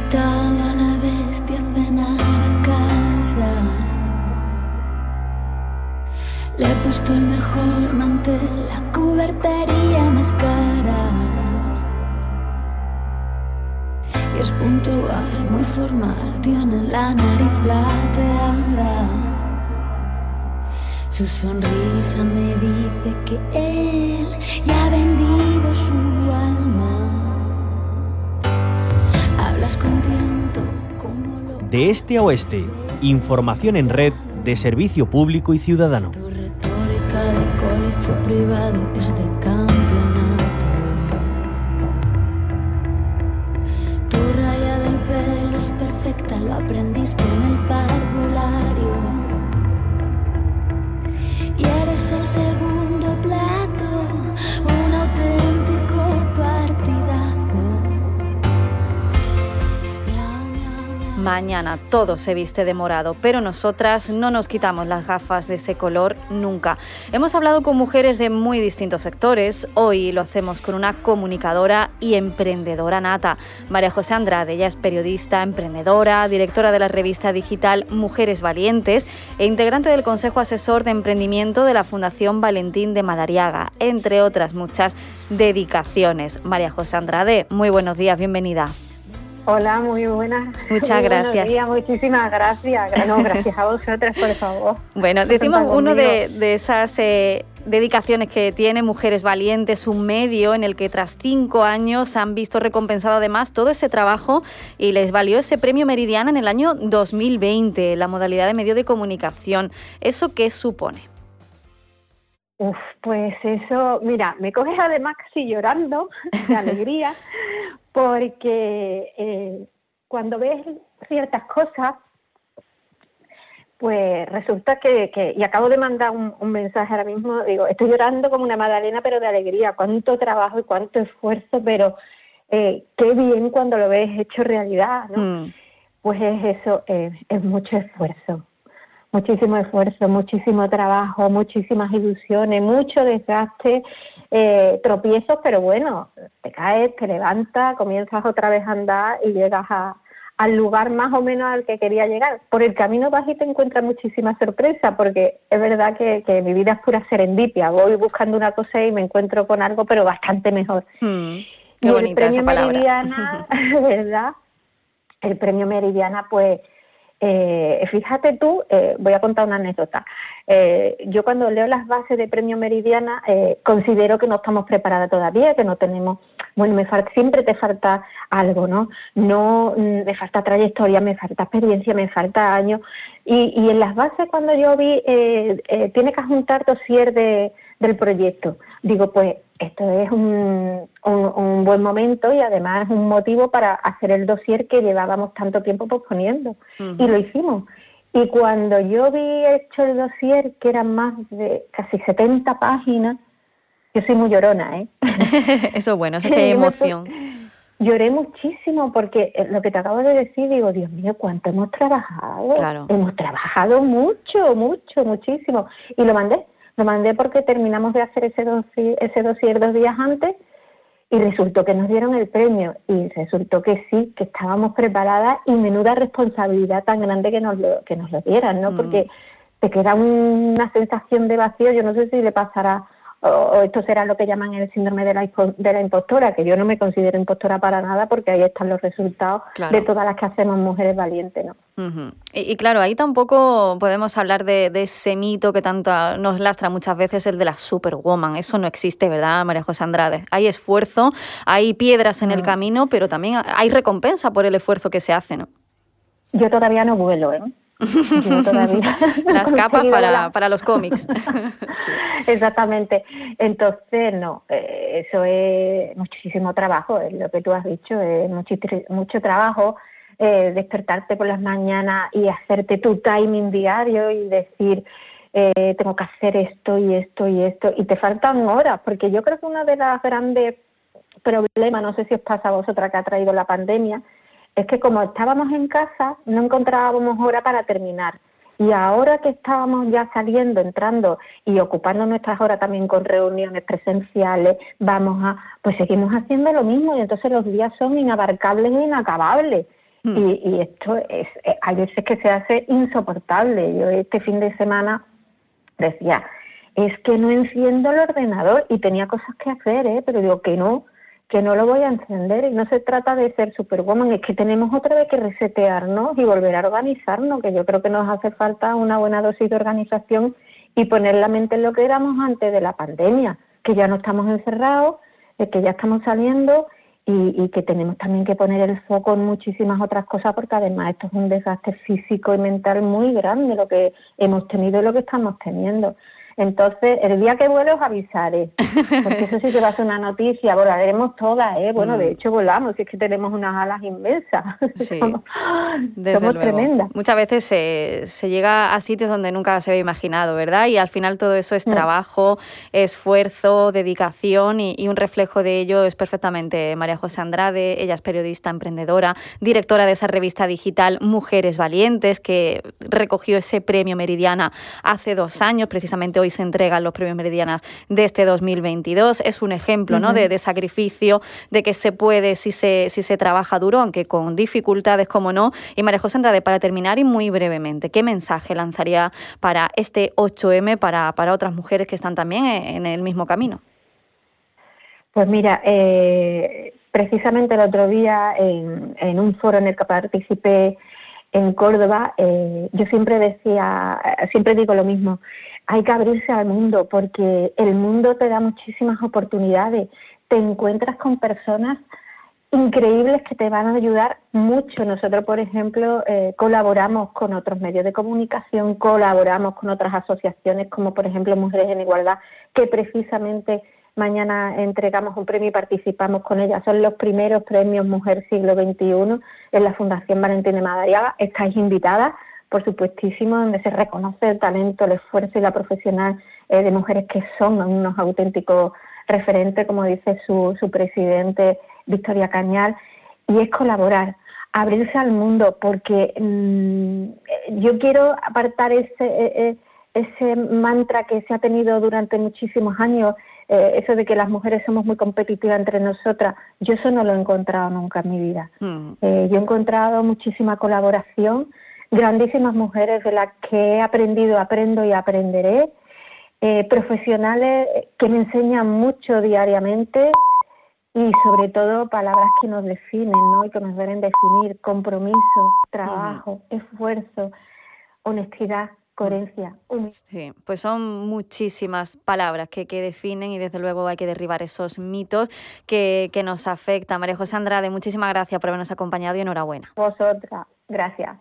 invitado a la bestia a cenar a casa. Le he puesto el mejor mantel, la cubertería más cara. Y es puntual, muy formal, tiene la nariz plateada. Su sonrisa me dice que él ya ha vendido su alma. De este a oeste, información en red de servicio público y ciudadano. Tu retórica de colegio privado es de campeonato. Tu raya del pelo es perfecta, lo aprendiste en el Mañana todo se viste de morado, pero nosotras no nos quitamos las gafas de ese color nunca. Hemos hablado con mujeres de muy distintos sectores. Hoy lo hacemos con una comunicadora y emprendedora nata, María José Andrade. Ella es periodista, emprendedora, directora de la revista digital Mujeres Valientes e integrante del Consejo Asesor de Emprendimiento de la Fundación Valentín de Madariaga, entre otras muchas dedicaciones. María José Andrade, muy buenos días, bienvenida. Hola, muy buenas. Muchas Muy gracias. días, muchísimas gracias. No, gracias a vosotras, por favor. Bueno, decimos uno de, de esas eh, dedicaciones que tiene Mujeres Valientes, un medio en el que tras cinco años han visto recompensado además todo ese trabajo y les valió ese premio Meridiana en el año 2020, la modalidad de medio de comunicación. ¿Eso qué supone? Uf, pues eso, mira, me coges además casi llorando de alegría, porque eh, cuando ves ciertas cosas, pues resulta que, que- y acabo de mandar un, un mensaje ahora mismo, digo, estoy llorando como una magdalena, pero de alegría, cuánto trabajo y cuánto esfuerzo, pero eh, qué bien cuando lo ves hecho realidad, ¿no? Mm, Pues es eso, es, es mucho esfuerzo, muchísimo esfuerzo, muchísimo trabajo, muchísimas ilusiones, mucho desgaste, eh, tropiezos, pero bueno, te caes, te levantas, comienzas otra vez a andar y llegas a- al lugar más o menos al que quería llegar. Por el camino vas y te encuentras muchísimas sorpresas, porque es verdad que, que mi vida es pura serendipia, voy buscando una cosa y me encuentro con algo, pero bastante mejor. mm, Y Qué el premio esa palabra. Meridiana, ¿verdad? El premio Meridiana, pues, eh, fíjate tú, eh, voy a contar una anécdota. Eh, yo cuando leo las bases de premio Meridiana, eh, considero que no estamos preparadas todavía, que no tenemos, bueno, me falta, siempre te falta algo, ¿no? No, mm, me falta trayectoria, me falta experiencia, me falta años. Y, y en las bases cuando yo vi, eh, eh, tiene que juntar dossier de, del proyecto, digo, pues esto es un, un- un buen momento y además un motivo para hacer el dossier que llevábamos tanto tiempo posponiendo. Y lo hicimos. Y cuando yo vi hecho el dossier, que eran más de casi 70 páginas, yo soy muy llorona, ¿eh? Eso es bueno, eso me emoción. Lloré muchísimo porque eh, lo que te acabo de decir, digo, Dios mío, cuánto hemos trabajado. Claro. Hemos trabajado mucho, mucho, muchísimo. Y lo mandé, lo mandé porque terminamos de hacer ese dossier, ese dossier dos días antes y resultó que nos dieron el premio y resultó que sí, que estábamos preparadas y menuda responsabilidad tan grande que nos lo, que nos lo dieran, ¿no? Mm. Porque te queda una sensación de vacío, yo no sé si le pasará o, o esto será lo que llaman el síndrome de la, de la impostora, que yo no me considero impostora para nada porque ahí están los resultados Claro. de todas las que hacemos mujeres valientes, ¿no? Y, y claro, ahí tampoco podemos hablar de, de ese mito que tanto nos lastra muchas veces, el de la superwoman. Eso no existe, ¿verdad, María José Andrade? Hay esfuerzo, hay piedras en el Mm. camino, pero también hay recompensa por el esfuerzo que se hace, ¿no? Yo todavía no vuelo, ¿eh? Las capas para, para los cómics. Sí. Exactamente. Entonces, no, eh, eso es muchísimo trabajo, es lo que tú has dicho, es muchi- mucho trabajo eh, despertarte por las mañanas y hacerte tu timing diario y decir, eh, tengo que hacer esto y esto y esto, y te faltan horas, porque yo creo que uno de los grandes problemas, no sé si os pasa a vosotras que ha traído la pandemia, es que como estábamos en casa, no encontrábamos hora para terminar. Y ahora que estábamos ya saliendo, entrando y ocupando nuestras horas también con reuniones presenciales, vamos a, pues seguimos haciendo lo mismo y entonces los días son inabarcables e inacabables. Mm. Y, esto es, eh, hay veces que se hace insoportable. Yo este fin de semana decía, es que no enciendo el ordenador y tenía cosas que hacer, ¿eh? pero digo que no, que no lo voy a encender y no se trata de ser superwoman, es que tenemos otra vez que resetearnos y volver a organizarnos, que yo creo que nos hace falta una buena dosis de organización y poner la mente en lo que éramos antes de la pandemia, que ya no estamos encerrados, que ya estamos saliendo y, que tenemos también que poner el foco en muchísimas otras cosas porque además esto es un desastre físico y mental muy grande lo que hemos tenido y lo que estamos teniendo. Entonces, el día que vuelo os avisaré, porque eso sí que va a ser una noticia, volaremos todas, ¿eh? Bueno, de mm. hecho volamos, es que tenemos unas alas inmensas. Sí, somos, tremendas. Muchas veces se, se, llega a sitios donde nunca se había imaginado, ¿verdad? Y al final todo eso es mm. trabajo, esfuerzo, dedicación y, un reflejo de ello es perfectamente María José Andrade, ella es periodista, emprendedora, directora de esa revista digital Mujeres Valientes, que recogió ese premio Meridiana hace dos años, precisamente hoy se entregan los premios Meridianas de este 2022. Es un ejemplo ¿no? de, sacrificio, de que se puede si se, si se trabaja duro, aunque con dificultades, como no. Y María José Andrade, para terminar y muy brevemente, ¿qué mensaje lanzaría para este 8M, para, para otras mujeres que están también en el mismo camino? Pues mira, eh, precisamente el otro día en, en, un foro en el que participé en Córdoba, eh, yo siempre decía, siempre digo lo mismo, hay que abrirse al mundo porque el mundo te da muchísimas oportunidades. Te encuentras con personas increíbles que te van a ayudar mucho. Nosotros, por ejemplo, eh, colaboramos con otros medios de comunicación, colaboramos con otras asociaciones como, por ejemplo, Mujeres en Igualdad, que precisamente mañana entregamos un premio y participamos con ellas. Son los primeros premios Mujer Siglo XXI en la Fundación Valentín de Madariaga. Estáis invitadas por supuestísimo, donde se reconoce el talento, el esfuerzo y la profesional eh, de mujeres que son unos auténticos referentes, como dice su, su presidente Victoria Cañal, y es colaborar, abrirse al mundo, porque mm, yo quiero apartar ese, e, e, ese mantra que se ha tenido durante muchísimos años, eh, eso de que las mujeres somos muy competitivas entre nosotras, yo eso no lo he encontrado nunca en mi vida. Mm. Eh, yo he encontrado muchísima colaboración, grandísimas mujeres de las que he aprendido, aprendo y aprenderé, eh, profesionales que me enseñan mucho diariamente y sobre todo palabras que nos definen ¿no? y que nos deben definir compromiso, trabajo, esfuerzo, honestidad, coherencia. Sí, pues son muchísimas palabras que, que, definen y desde luego hay que derribar esos mitos que, que nos afectan. María José Andrade, muchísimas gracias por habernos acompañado y enhorabuena. Vosotras, gracias.